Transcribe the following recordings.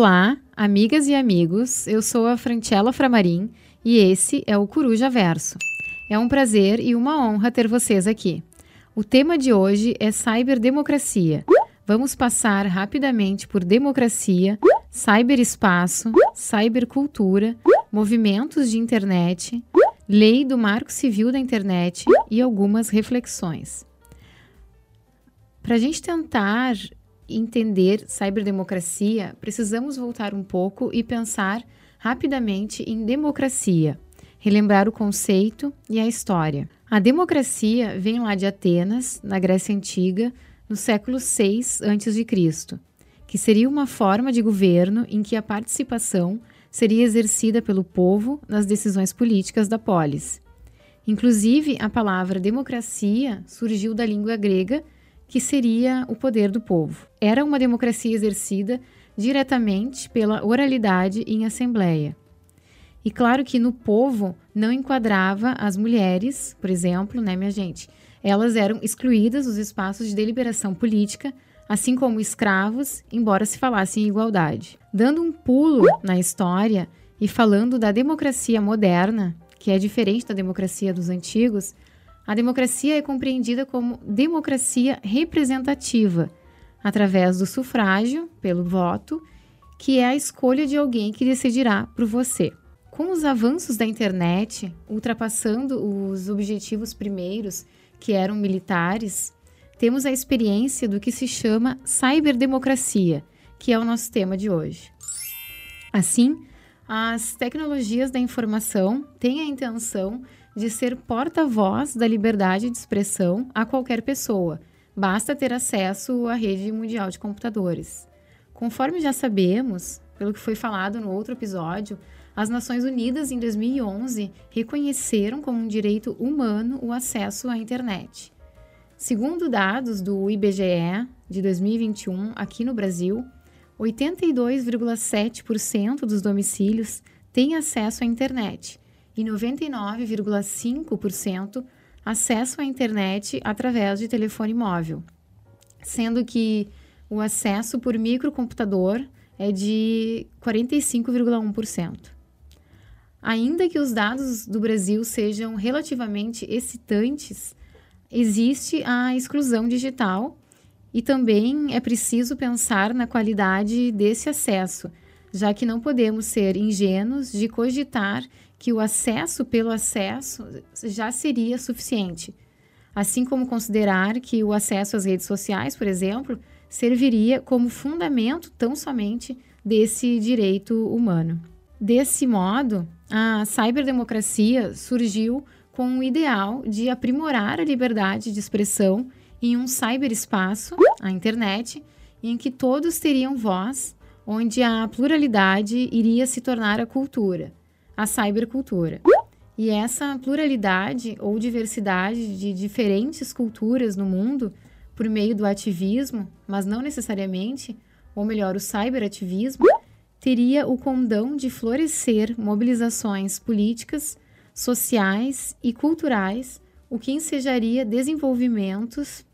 Olá, amigas e amigos. Eu sou a Francella Framarim e esse é o Coruja Verso. É um prazer e uma honra ter vocês aqui. O tema de hoje é cyberdemocracia. Vamos passar rapidamente por democracia, cyberespaço, cybercultura, movimentos de internet, lei do Marco Civil da Internet e algumas reflexões. Para a gente tentar entender cyberdemocracia, precisamos voltar um pouco e pensar rapidamente em democracia, relembrar o conceito e a história. A democracia vem lá de Atenas, na Grécia Antiga, no século 6 a.C., que seria uma forma de governo em que a participação seria exercida pelo povo nas decisões políticas da polis. Inclusive, a palavra democracia surgiu da língua grega que seria o poder do povo. Era uma democracia exercida diretamente pela oralidade em assembleia. E claro que no povo não enquadrava as mulheres, por exemplo, né, minha gente? Elas eram excluídas dos espaços de deliberação política, assim como escravos, embora se falasse em igualdade. Dando um pulo na história e falando da democracia moderna, que é diferente da democracia dos antigos, a democracia é compreendida como democracia representativa, através do sufrágio, pelo voto, que é a escolha de alguém que decidirá por você. Com os avanços da internet, ultrapassando os objetivos primeiros, que eram militares, temos a experiência do que se chama cyberdemocracia, que é o nosso tema de hoje. Assim, as tecnologias da informação têm a intenção de ser porta-voz da liberdade de expressão a qualquer pessoa. Basta ter acesso à rede mundial de computadores. Conforme já sabemos, pelo que foi falado no outro episódio, as Nações Unidas, em 2011, reconheceram como um direito humano o acesso à internet. Segundo dados do IBGE de 2021, aqui no Brasil, 82,7% dos domicílios têm acesso à internet e 99,5% acesso à internet através de telefone móvel, sendo que o acesso por microcomputador é de 45,1%. Ainda que os dados do Brasil sejam relativamente excitantes, existe a exclusão digital e também é preciso pensar na qualidade desse acesso, já que não podemos ser ingênuos de cogitar que o acesso pelo acesso já seria suficiente. Assim como considerar que o acesso às redes sociais, por exemplo, serviria como fundamento tão somente desse direito humano. Desse modo, a cyberdemocracia surgiu com o ideal de aprimorar a liberdade de expressão em um cyberespaço, a internet, em que todos teriam voz, onde a pluralidade iria se tornar a cultura a cybercultura. E essa pluralidade ou diversidade de diferentes culturas no mundo, por meio do ativismo, mas não necessariamente, ou melhor, o cyberativismo, teria o condão de florescer mobilizações políticas, sociais e culturais, o que ensejaria desenvolvimentos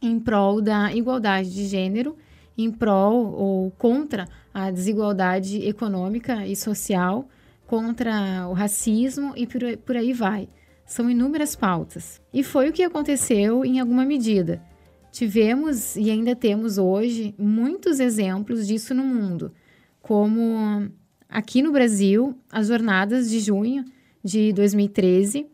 em prol da igualdade de gênero, em prol ou contra a desigualdade econômica e social, contra o racismo e por, aí vai. São inúmeras pautas. E foi o que aconteceu em alguma medida. Tivemos e ainda temos hoje muitos exemplos disso no mundo, como aqui no Brasil, as jornadas de junho de 2013.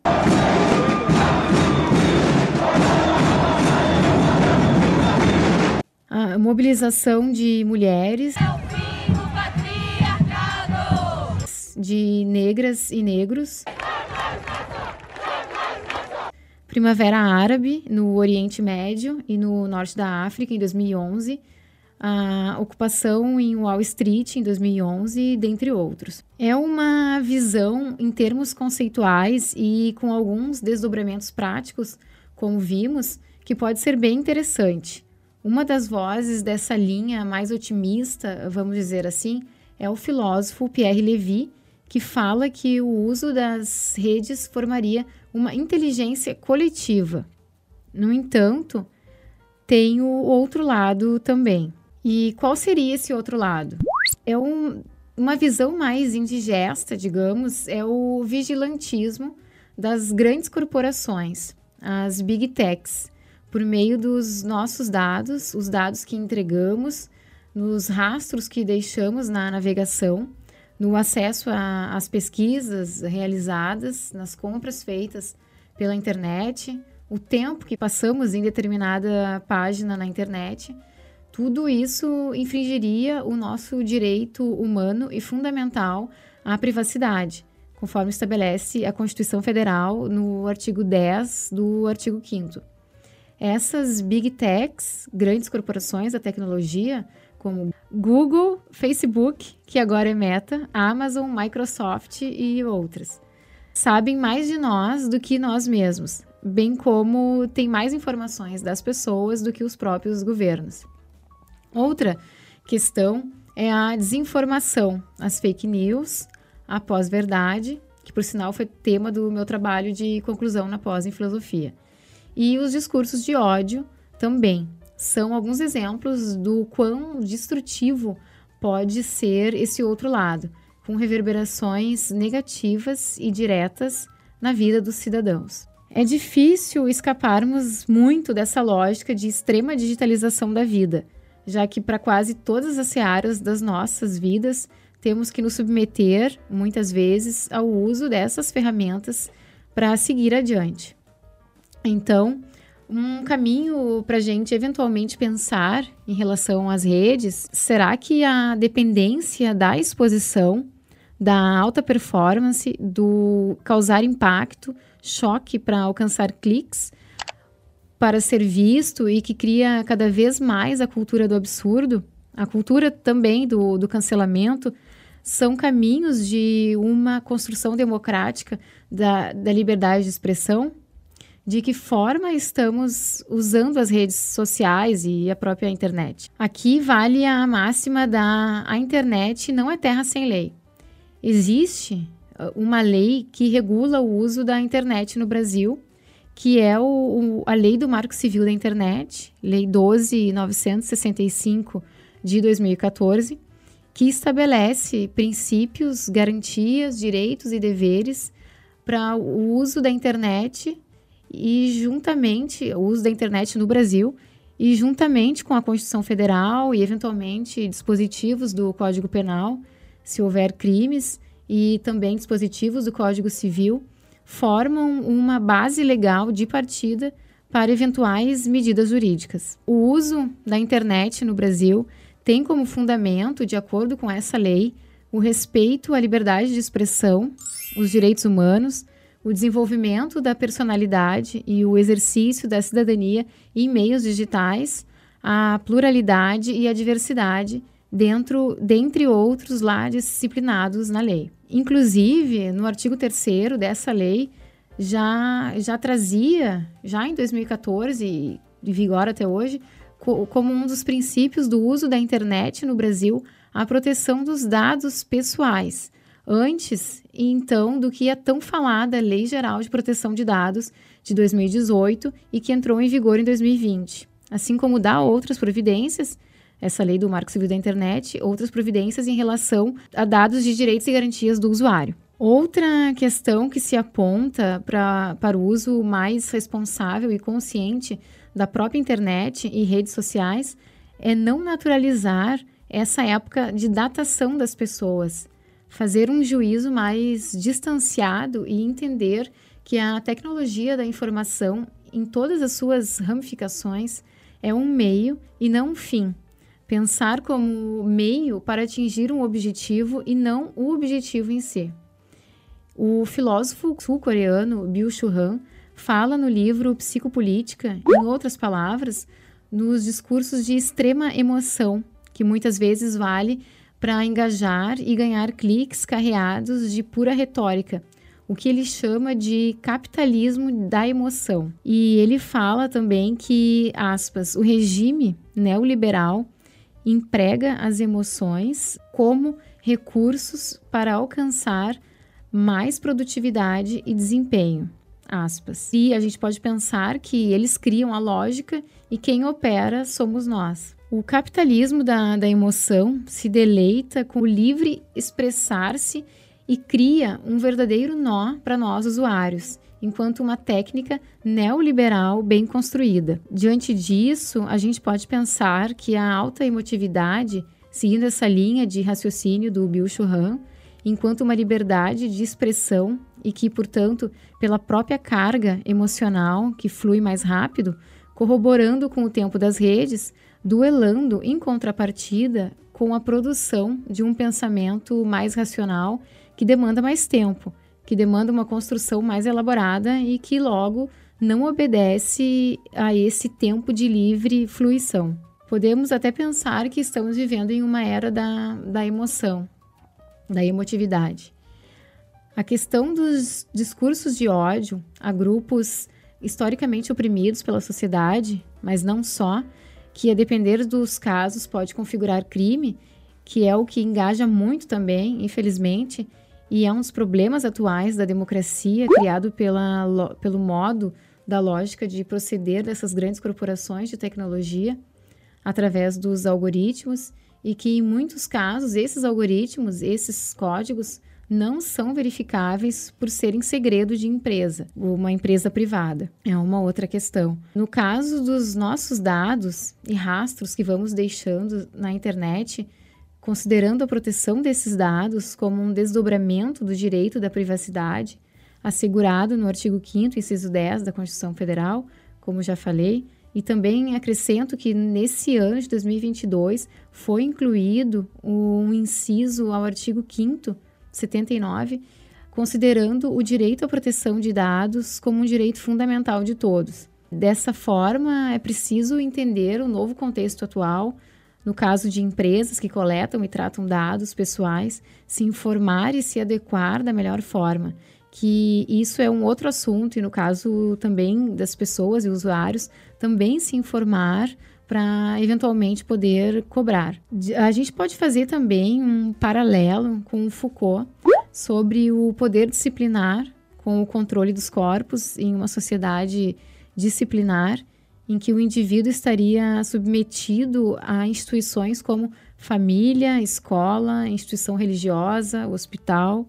A mobilização de mulheres. De negras e negros. Primavera Árabe no Oriente Médio e no Norte da África em 2011, a ocupação em Wall Street em 2011, dentre outros. É uma visão em termos conceituais e com alguns desdobramentos práticos, como vimos, que pode ser bem interessante. Uma das vozes dessa linha mais otimista, vamos dizer assim, é o filósofo Pierre Levy, que fala que o uso das redes formaria uma inteligência coletiva. No entanto, tem o outro lado também. E qual seria esse outro lado? é um, uma visão mais indigesta, digamos, é o vigilantismo das grandes corporações, as big techs, por meio dos nossos dados, os dados que entregamos, nos rastros que deixamos na navegação, no acesso às pesquisas realizadas, nas compras feitas pela internet, o tempo que passamos em determinada página na internet, tudo isso infringiria o nosso direito humano e fundamental à privacidade, conforme estabelece a Constituição Federal no artigo 10 do artigo 5 Essas big techs, grandes corporações da tecnologia, como Google, Facebook, que agora é Meta, Amazon, Microsoft e outras, sabem mais de nós do que nós mesmos, bem como têm mais informações das pessoas do que os próprios governos. Outra questão é a desinformação, as fake news, a pós-verdade, que por sinal foi tema do meu trabalho de conclusão na pós em filosofia, e os discursos de ódio também, são alguns exemplos do quão destrutivo pode ser esse outro lado, com reverberações negativas e diretas na vida dos cidadãos. É difícil escaparmos muito dessa lógica de extrema digitalização da vida, já que para quase todas as searas das nossas vidas temos que nos submeter, muitas vezes, ao uso dessas ferramentas para seguir adiante. Então, um caminho para a gente eventualmente pensar em relação às redes, será que a dependência da exposição, da alta performance, do causar impacto, choque para alcançar cliques, para ser visto e que cria cada vez mais a cultura do absurdo, a cultura também do, do cancelamento, são caminhos de uma construção democrática da, da liberdade de expressão? De que forma estamos usando as redes sociais e a própria internet. Aqui vale a máxima da a internet não é terra sem lei. Existe uh, uma lei que regula o uso da internet no Brasil, que é o, o, a Lei do Marco Civil da Internet, Lei 12.965 de 2014, que estabelece princípios, garantias, direitos e deveres para o uso da internet e juntamente o uso da internet no Brasil e juntamente com a Constituição Federal e eventualmente dispositivos do Código Penal, se houver crimes, e também dispositivos do Código Civil, formam uma base legal de partida para eventuais medidas jurídicas. O uso da internet no Brasil tem como fundamento, de acordo com essa lei, o respeito à liberdade de expressão, os direitos humanos, o desenvolvimento da personalidade e o exercício da cidadania em meios digitais, a pluralidade e a diversidade, dentro, dentre outros lá disciplinados na lei. Inclusive, no artigo 3 dessa lei, já, já trazia, já em 2014 e vigor até hoje, co como um dos princípios do uso da internet no Brasil, a proteção dos dados pessoais, antes, então, do que a tão falada Lei Geral de Proteção de Dados de 2018 e que entrou em vigor em 2020. Assim como dá outras providências, essa lei do Marco Civil da Internet, outras providências em relação a dados de direitos e garantias do usuário. Outra questão que se aponta pra, para o uso mais responsável e consciente da própria internet e redes sociais é não naturalizar essa época de datação das pessoas fazer um juízo mais distanciado e entender que a tecnologia da informação, em todas as suas ramificações, é um meio e não um fim. Pensar como meio para atingir um objetivo e não o objetivo em si. O filósofo sul-coreano Byung-Chul Han fala no livro Psicopolítica, em outras palavras, nos discursos de extrema emoção, que muitas vezes vale para engajar e ganhar cliques carreados de pura retórica, o que ele chama de capitalismo da emoção. E ele fala também que, aspas, o regime neoliberal emprega as emoções como recursos para alcançar mais produtividade e desempenho. Aspas. E a gente pode pensar que eles criam a lógica e quem opera somos nós. O capitalismo da, da emoção se deleita com o livre expressar-se e cria um verdadeiro nó para nós usuários, enquanto uma técnica neoliberal bem construída. Diante disso, a gente pode pensar que a alta emotividade, seguindo essa linha de raciocínio do Bill Churran, enquanto uma liberdade de expressão e que, portanto, pela própria carga emocional que flui mais rápido, corroborando com o tempo das redes, duelando em contrapartida com a produção de um pensamento mais racional que demanda mais tempo, que demanda uma construção mais elaborada e que logo não obedece a esse tempo de livre fluição. Podemos até pensar que estamos vivendo em uma era da, da emoção, da emotividade. A questão dos discursos de ódio a grupos historicamente oprimidos pela sociedade, mas não só, que a depender dos casos pode configurar crime, que é o que engaja muito também, infelizmente, e é um dos problemas atuais da democracia criado pela, pelo modo da lógica de proceder dessas grandes corporações de tecnologia através dos algoritmos e que em muitos casos esses algoritmos, esses códigos não são verificáveis por serem segredo de empresa, uma empresa privada. É uma outra questão. No caso dos nossos dados e rastros que vamos deixando na internet, considerando a proteção desses dados como um desdobramento do direito da privacidade, assegurado no artigo 5 inciso 10 da Constituição Federal, como já falei, e também acrescento que nesse ano de 2022 foi incluído um inciso ao artigo 5 79, considerando o direito à proteção de dados como um direito fundamental de todos. Dessa forma, é preciso entender o novo contexto atual, no caso de empresas que coletam e tratam dados pessoais, se informar e se adequar da melhor forma. Que isso é um outro assunto, e no caso também das pessoas e usuários, também se informar para eventualmente poder cobrar. A gente pode fazer também um paralelo com Foucault sobre o poder disciplinar com o controle dos corpos em uma sociedade disciplinar em que o indivíduo estaria submetido a instituições como família, escola, instituição religiosa, hospital,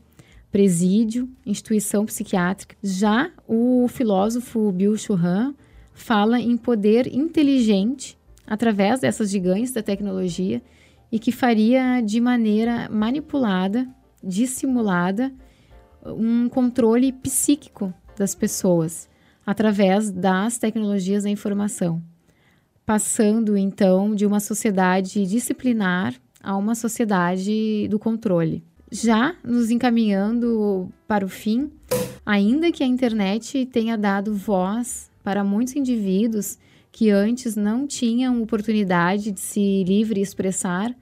presídio, instituição psiquiátrica. Já o filósofo Bill Churran fala em poder inteligente através dessas gigantes da tecnologia e que faria de maneira manipulada, dissimulada, um controle psíquico das pessoas através das tecnologias da informação, passando então de uma sociedade disciplinar a uma sociedade do controle. Já nos encaminhando para o fim, ainda que a internet tenha dado voz para muitos indivíduos que antes não tinham oportunidade de se livre expressar,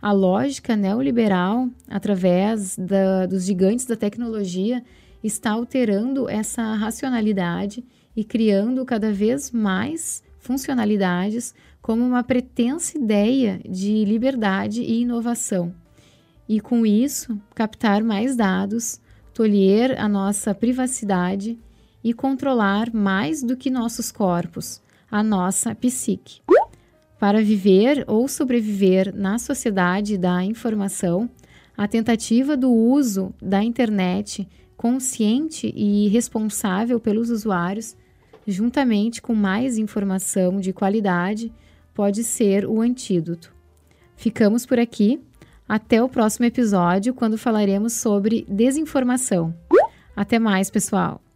a lógica neoliberal, através da, dos gigantes da tecnologia, está alterando essa racionalidade e criando cada vez mais funcionalidades como uma pretensa ideia de liberdade e inovação. E com isso, captar mais dados, tolher a nossa privacidade e controlar mais do que nossos corpos, a nossa psique. Para viver ou sobreviver na sociedade da informação, a tentativa do uso da internet consciente e responsável pelos usuários, juntamente com mais informação de qualidade, pode ser o antídoto. Ficamos por aqui. Até o próximo episódio, quando falaremos sobre desinformação. Até mais, pessoal!